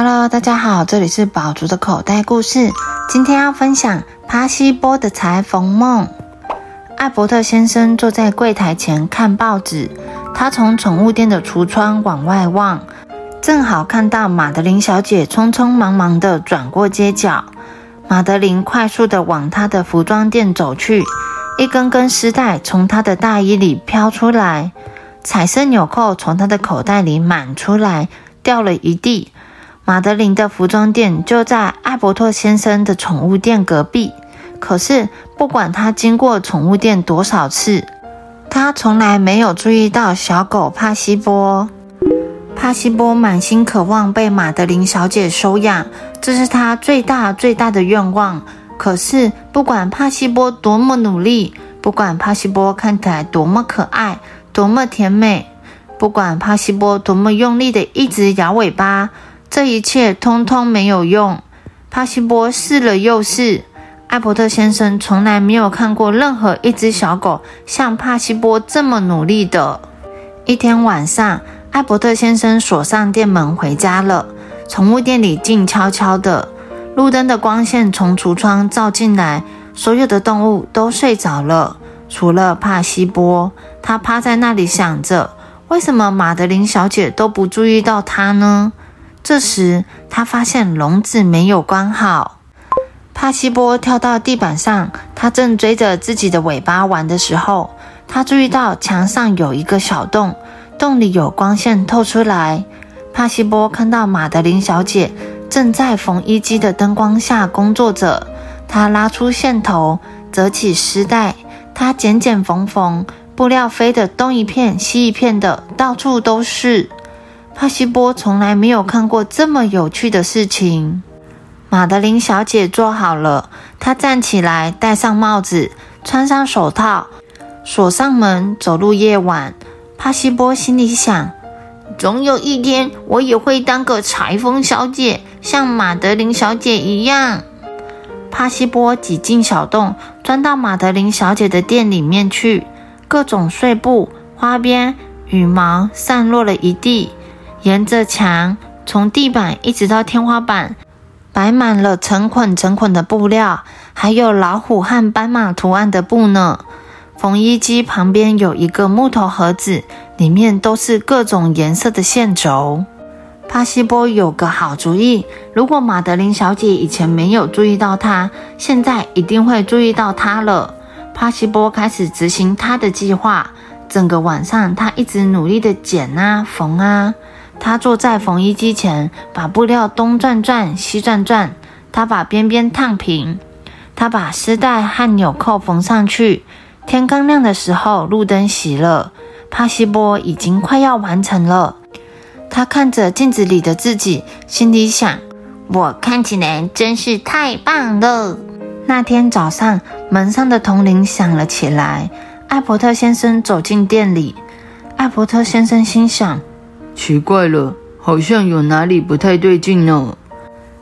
Hello，大家好，这里是宝竹的口袋故事。今天要分享帕西波的裁缝梦。艾伯特先生坐在柜台前看报纸，他从宠物店的橱窗往外望，正好看到马德琳小姐匆匆忙忙地转过街角。马德琳快速地往她的服装店走去，一根根丝带从她的大衣里飘出来，彩色纽扣从她的口袋里满出来，掉了一地。马德琳的服装店就在艾伯特先生的宠物店隔壁。可是，不管他经过宠物店多少次，他从来没有注意到小狗帕西波。帕西波满心渴望被马德琳小姐收养，这是他最大最大的愿望。可是，不管帕西波多么努力，不管帕西波看起来多么可爱、多么甜美，不管帕西波多么用力的一直摇尾巴。这一切通通没有用。帕西波试了又试，艾伯特先生从来没有看过任何一只小狗像帕西波这么努力的。一天晚上，艾伯特先生锁上店门回家了。宠物店里静悄悄的，路灯的光线从橱窗照进来，所有的动物都睡着了，除了帕西波。他趴在那里想着：为什么马德琳小姐都不注意到他呢？这时，他发现笼子没有关好。帕西波跳到地板上，他正追着自己的尾巴玩的时候，他注意到墙上有一个小洞，洞里有光线透出来。帕西波看到马德琳小姐正在缝衣机的灯光下工作着，他拉出线头，折起丝带，他剪剪缝缝，布料飞得东一片西一片的，到处都是。帕西波从来没有看过这么有趣的事情。马德琳小姐做好了，她站起来，戴上帽子，穿上手套，锁上门，走入夜晚。帕西波心里想：总有一天，我也会当个裁缝小姐，像马德琳小姐一样。帕西波挤进小洞，钻到马德琳小姐的店里面去。各种碎布、花边、羽毛散落了一地。沿着墙，从地板一直到天花板，摆满了成捆成捆的布料，还有老虎和斑马图案的布呢。缝衣机旁边有一个木头盒子，里面都是各种颜色的线轴。帕西波有个好主意，如果马德琳小姐以前没有注意到它，现在一定会注意到它了。帕西波开始执行他的计划，整个晚上他一直努力的剪啊缝啊。他坐在缝衣机前，把布料东转转、西转转。他把边边烫平，他把丝带和纽扣缝上去。天刚亮的时候，路灯熄了。帕西波已经快要完成了。他看着镜子里的自己，心里想：“我看起来真是太棒了。”那天早上，门上的铜铃响了起来。艾伯特先生走进店里。艾伯特先生心想。奇怪了，好像有哪里不太对劲呢。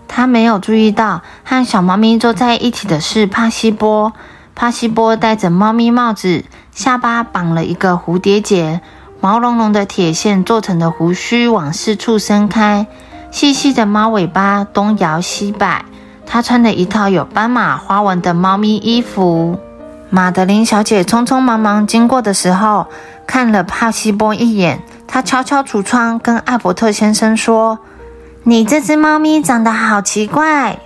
他没有注意到和小猫咪坐在一起的是帕西波。帕西波戴着猫咪帽子，下巴绑了一个蝴蝶结，毛茸茸的铁线做成的胡须往四处伸开，细细的猫尾巴东摇西摆。他穿了一套有斑马花纹的猫咪衣服。马德琳小姐匆匆忙忙经过的时候，看了帕西波一眼。她敲敲橱窗，跟艾伯特先生说：“你这只猫咪长得好奇怪。”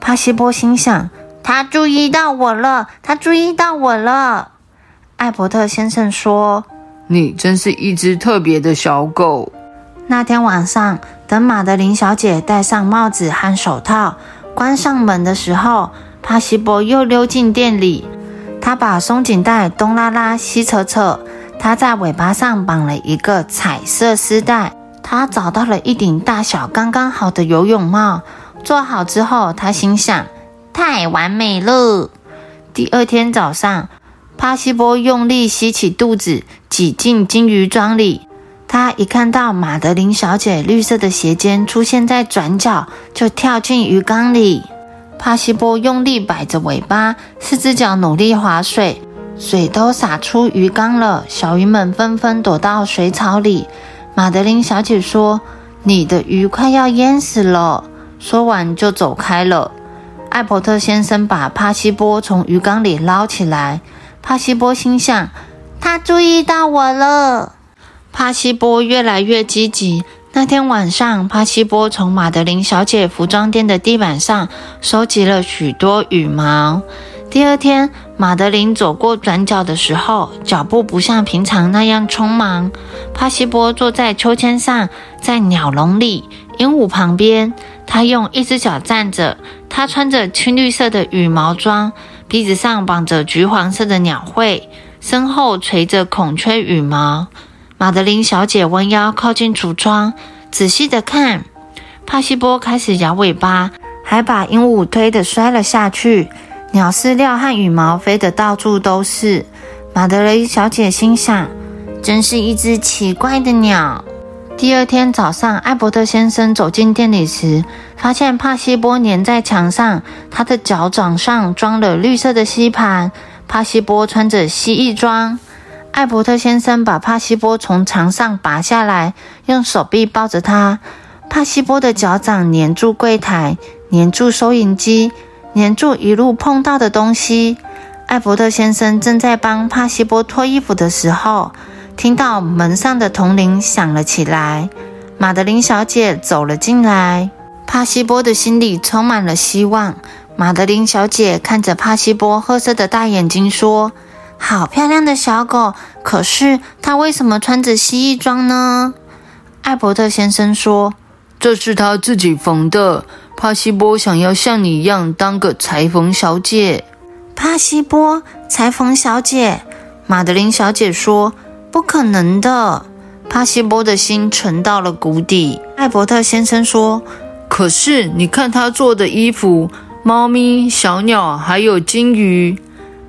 帕西波心想：“他注意到我了，他注意到我了。”艾伯特先生说：“你真是一只特别的小狗。”那天晚上，等马德琳小姐戴上帽子和手套，关上门的时候，帕西波又溜进店里。他把松紧带东拉拉西扯扯。他在尾巴上绑了一个彩色丝带。他找到了一顶大小刚刚好的游泳帽。做好之后，他心想：太完美了。第二天早上，帕西波用力吸起肚子，挤进金鱼庄里。他一看到马德琳小姐绿色的鞋尖出现在转角，就跳进鱼缸里。帕西波用力摆着尾巴，四只脚努力划水。水都洒出鱼缸了，小鱼们纷纷躲到水草里。马德琳小姐说：“你的鱼快要淹死了。”说完就走开了。艾伯特先生把帕西波从鱼缸里捞起来。帕西波心想：“他注意到我了。”帕西波越来越积极。那天晚上，帕西波从马德琳小姐服装店的地板上收集了许多羽毛。第二天，马德琳走过转角的时候，脚步不像平常那样匆忙。帕西波坐在秋千上，在鸟笼里，鹦鹉旁边。他用一只脚站着，他穿着青绿色的羽毛装，鼻子上绑着橘黄色的鸟喙，身后垂着孔雀羽毛。马德琳小姐弯腰靠近橱窗，仔细的看。帕西波开始摇尾巴，还把鹦鹉推得摔了下去。鸟饲料和羽毛飞得到处都是。马德琳小姐心想：真是一只奇怪的鸟。第二天早上，艾伯特先生走进店里时，发现帕西波粘在墙上，他的脚掌上装了绿色的吸盘。帕西波穿着蜥蜴装。艾伯特先生把帕西波从墙上拔下来，用手臂抱着他。帕西波的脚掌粘住柜台，粘住收银机，粘住一路碰到的东西。艾伯特先生正在帮帕西波脱衣服的时候。听到门上的铜铃响了起来，马德琳小姐走了进来。帕西波的心里充满了希望。马德琳小姐看着帕西波褐色的大眼睛说：“好漂亮的小狗，可是它为什么穿着蜥蜴装呢？”艾伯特先生说：“这是他自己缝的。帕西波想要像你一样当个裁缝小姐。”帕西波，裁缝小姐。马德琳小姐说。不可能的，帕西波的心沉到了谷底。艾伯特先生说：“可是你看他做的衣服，猫咪、小鸟还有金鱼。”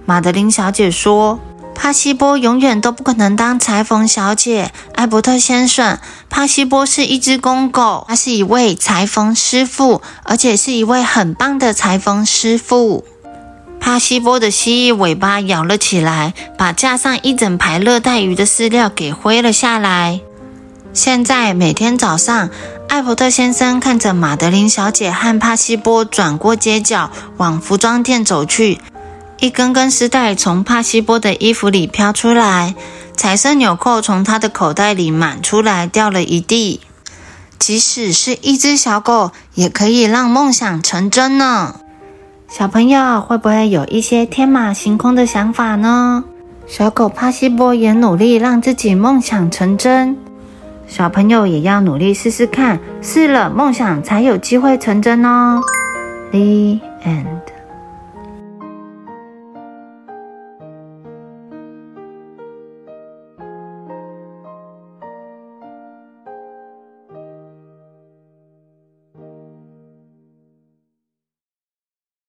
马德琳小姐说：“帕西波永远都不可能当裁缝小姐。”艾伯特先生，帕西波是一只公狗，他是一位裁缝师傅，而且是一位很棒的裁缝师傅。帕西波的蜥蜴尾巴摇了起来，把架上一整排热带鱼的饲料给挥了下来。现在每天早上，艾伯特先生看着马德琳小姐和帕西波转过街角往服装店走去，一根根丝带从帕西波的衣服里飘出来，彩色纽扣从他的口袋里满出来，掉了一地。即使是一只小狗，也可以让梦想成真呢。小朋友会不会有一些天马行空的想法呢？小狗帕西波也努力让自己梦想成真，小朋友也要努力试试看，试了梦想才有机会成真哦。The end.